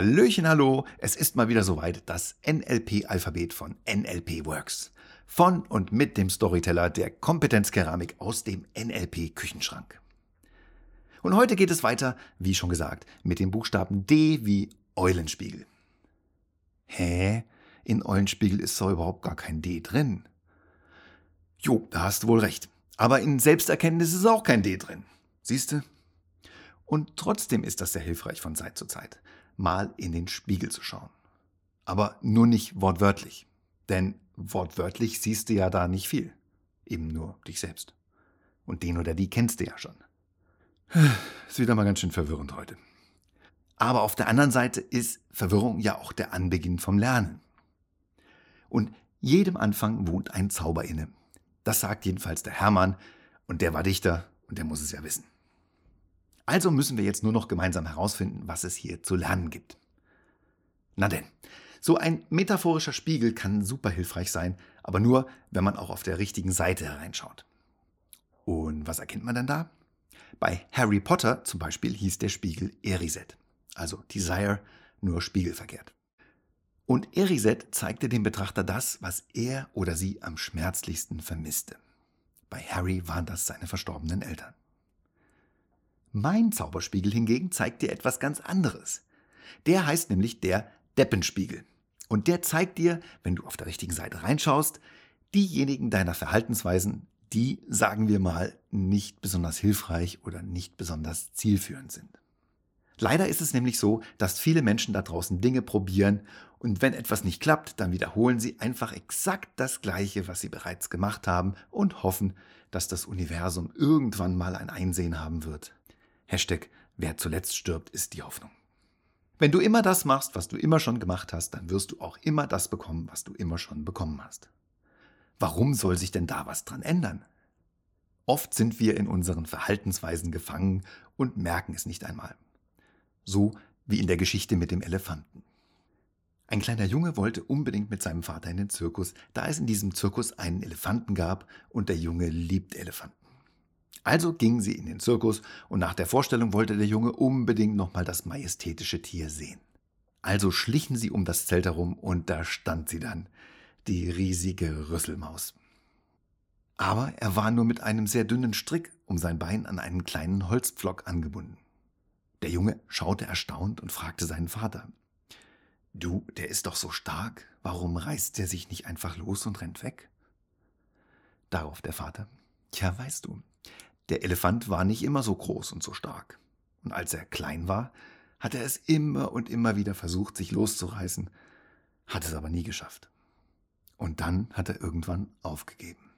Hallöchen, hallo. Es ist mal wieder soweit das NLP-Alphabet von NLP Works. Von und mit dem Storyteller der Kompetenzkeramik aus dem NLP-Küchenschrank. Und heute geht es weiter, wie schon gesagt, mit dem Buchstaben D wie Eulenspiegel. Hä? In Eulenspiegel ist doch überhaupt gar kein D drin. Jo, da hast du wohl recht. Aber in Selbsterkenntnis ist auch kein D drin. Siehste? Und trotzdem ist das sehr hilfreich von Zeit zu Zeit, mal in den Spiegel zu schauen. Aber nur nicht wortwörtlich. Denn wortwörtlich siehst du ja da nicht viel. Eben nur dich selbst. Und den oder die kennst du ja schon. Ist wieder mal ganz schön verwirrend heute. Aber auf der anderen Seite ist Verwirrung ja auch der Anbeginn vom Lernen. Und jedem Anfang wohnt ein Zauber inne. Das sagt jedenfalls der Hermann, und der war Dichter, und der muss es ja wissen. Also müssen wir jetzt nur noch gemeinsam herausfinden, was es hier zu lernen gibt. Na denn, so ein metaphorischer Spiegel kann super hilfreich sein, aber nur, wenn man auch auf der richtigen Seite hereinschaut. Und was erkennt man denn da? Bei Harry Potter zum Beispiel hieß der Spiegel Eriset, also Desire nur spiegelverkehrt. Und Eriset zeigte dem Betrachter das, was er oder sie am schmerzlichsten vermisste. Bei Harry waren das seine verstorbenen Eltern. Mein Zauberspiegel hingegen zeigt dir etwas ganz anderes. Der heißt nämlich der Deppenspiegel. Und der zeigt dir, wenn du auf der richtigen Seite reinschaust, diejenigen deiner Verhaltensweisen, die, sagen wir mal, nicht besonders hilfreich oder nicht besonders zielführend sind. Leider ist es nämlich so, dass viele Menschen da draußen Dinge probieren und wenn etwas nicht klappt, dann wiederholen sie einfach exakt das Gleiche, was sie bereits gemacht haben und hoffen, dass das Universum irgendwann mal ein Einsehen haben wird. Hashtag, wer zuletzt stirbt, ist die Hoffnung. Wenn du immer das machst, was du immer schon gemacht hast, dann wirst du auch immer das bekommen, was du immer schon bekommen hast. Warum soll sich denn da was dran ändern? Oft sind wir in unseren Verhaltensweisen gefangen und merken es nicht einmal. So wie in der Geschichte mit dem Elefanten. Ein kleiner Junge wollte unbedingt mit seinem Vater in den Zirkus, da es in diesem Zirkus einen Elefanten gab und der Junge liebt Elefanten. Also gingen sie in den Zirkus und nach der Vorstellung wollte der Junge unbedingt nochmal das majestätische Tier sehen. Also schlichen sie um das Zelt herum und da stand sie dann, die riesige Rüsselmaus. Aber er war nur mit einem sehr dünnen Strick um sein Bein an einen kleinen Holzpflock angebunden. Der Junge schaute erstaunt und fragte seinen Vater. Du, der ist doch so stark, warum reißt er sich nicht einfach los und rennt weg? Darauf der Vater. Tja, weißt du, der Elefant war nicht immer so groß und so stark. Und als er klein war, hat er es immer und immer wieder versucht, sich loszureißen, hat es aber nie geschafft. Und dann hat er irgendwann aufgegeben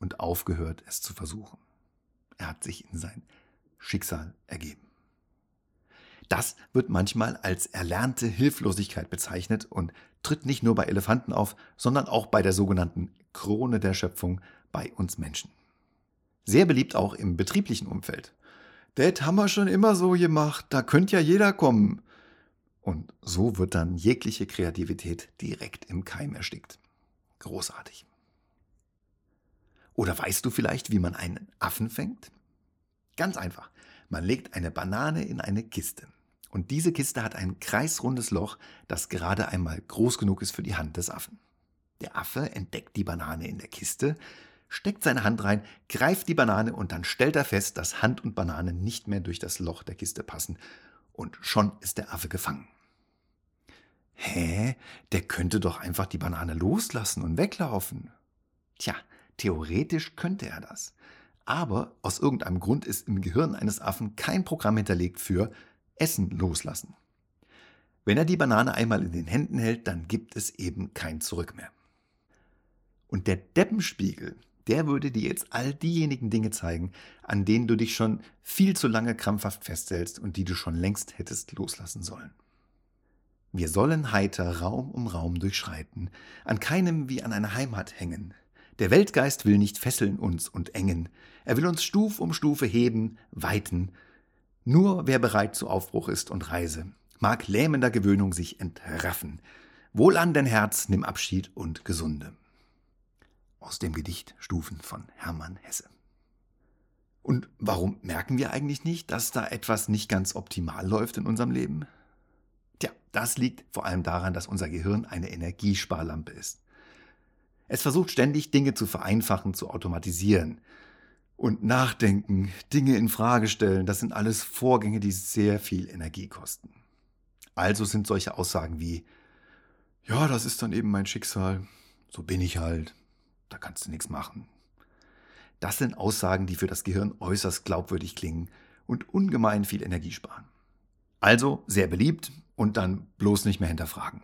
und aufgehört, es zu versuchen. Er hat sich in sein Schicksal ergeben. Das wird manchmal als erlernte Hilflosigkeit bezeichnet und tritt nicht nur bei Elefanten auf, sondern auch bei der sogenannten Krone der Schöpfung bei uns Menschen. Sehr beliebt auch im betrieblichen Umfeld. Das haben wir schon immer so gemacht, da könnte ja jeder kommen. Und so wird dann jegliche Kreativität direkt im Keim erstickt. Großartig. Oder weißt du vielleicht, wie man einen Affen fängt? Ganz einfach. Man legt eine Banane in eine Kiste. Und diese Kiste hat ein kreisrundes Loch, das gerade einmal groß genug ist für die Hand des Affen. Der Affe entdeckt die Banane in der Kiste, steckt seine Hand rein, greift die Banane und dann stellt er fest, dass Hand und Banane nicht mehr durch das Loch der Kiste passen. Und schon ist der Affe gefangen. Hä? Der könnte doch einfach die Banane loslassen und weglaufen. Tja, theoretisch könnte er das. Aber aus irgendeinem Grund ist im Gehirn eines Affen kein Programm hinterlegt für Essen loslassen. Wenn er die Banane einmal in den Händen hält, dann gibt es eben kein Zurück mehr. Und der Deppenspiegel, der würde dir jetzt all diejenigen Dinge zeigen, an denen du dich schon viel zu lange krampfhaft festhältst und die du schon längst hättest loslassen sollen. Wir sollen heiter Raum um Raum durchschreiten, an keinem wie an einer Heimat hängen. Der Weltgeist will nicht fesseln uns und engen, er will uns Stuf um Stufe heben, weiten. Nur wer bereit zu Aufbruch ist und Reise, mag lähmender Gewöhnung sich entraffen. Wohl an dein Herz, nimm Abschied und Gesunde aus dem Gedicht Stufen von Hermann Hesse. Und warum merken wir eigentlich nicht, dass da etwas nicht ganz optimal läuft in unserem Leben? Tja, das liegt vor allem daran, dass unser Gehirn eine Energiesparlampe ist. Es versucht ständig Dinge zu vereinfachen, zu automatisieren. Und nachdenken, Dinge in Frage stellen, das sind alles Vorgänge, die sehr viel Energie kosten. Also sind solche Aussagen wie, ja, das ist dann eben mein Schicksal, so bin ich halt, da kannst du nichts machen. Das sind Aussagen, die für das Gehirn äußerst glaubwürdig klingen und ungemein viel Energie sparen. Also sehr beliebt und dann bloß nicht mehr hinterfragen.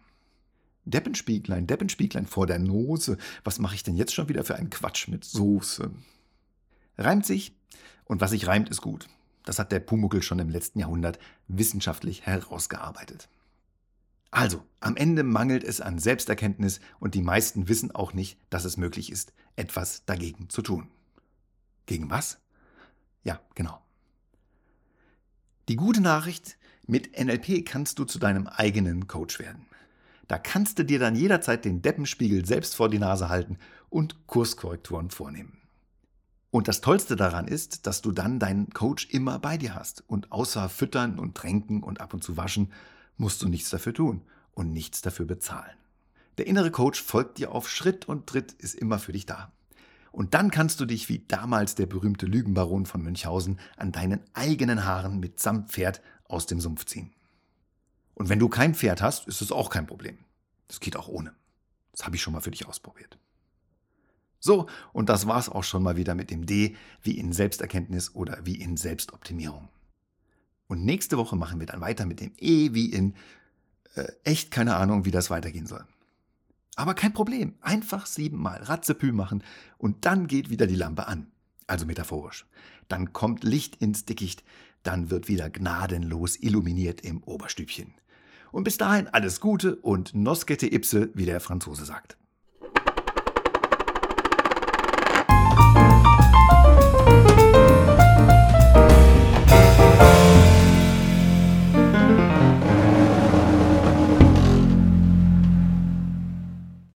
Deppenspieglein, Deppenspieglein vor der Nose, was mache ich denn jetzt schon wieder für einen Quatsch mit Soße? Reimt sich und was sich reimt, ist gut. Das hat der Pumuckel schon im letzten Jahrhundert wissenschaftlich herausgearbeitet. Also, am Ende mangelt es an Selbsterkenntnis und die meisten wissen auch nicht, dass es möglich ist, etwas dagegen zu tun. Gegen was? Ja, genau. Die gute Nachricht, mit NLP kannst du zu deinem eigenen Coach werden. Da kannst du dir dann jederzeit den Deppenspiegel selbst vor die Nase halten und Kurskorrekturen vornehmen. Und das Tollste daran ist, dass du dann deinen Coach immer bei dir hast. Und außer Füttern und Tränken und ab und zu waschen, musst du nichts dafür tun und nichts dafür bezahlen. Der innere Coach folgt dir auf Schritt und Tritt, ist immer für dich da. Und dann kannst du dich wie damals der berühmte Lügenbaron von Münchhausen an deinen eigenen Haaren mit samt Pferd aus dem Sumpf ziehen. Und wenn du kein Pferd hast, ist es auch kein Problem. Das geht auch ohne. Das habe ich schon mal für dich ausprobiert. So, und das war's auch schon mal wieder mit dem D wie in Selbsterkenntnis oder wie in Selbstoptimierung. Und nächste Woche machen wir dann weiter mit dem E wie in äh, echt keine Ahnung, wie das weitergehen soll. Aber kein Problem, einfach siebenmal Ratzepü machen und dann geht wieder die Lampe an. Also metaphorisch. Dann kommt Licht ins Dickicht, dann wird wieder gnadenlos illuminiert im Oberstübchen. Und bis dahin alles Gute und Noskete Ipse, wie der Franzose sagt.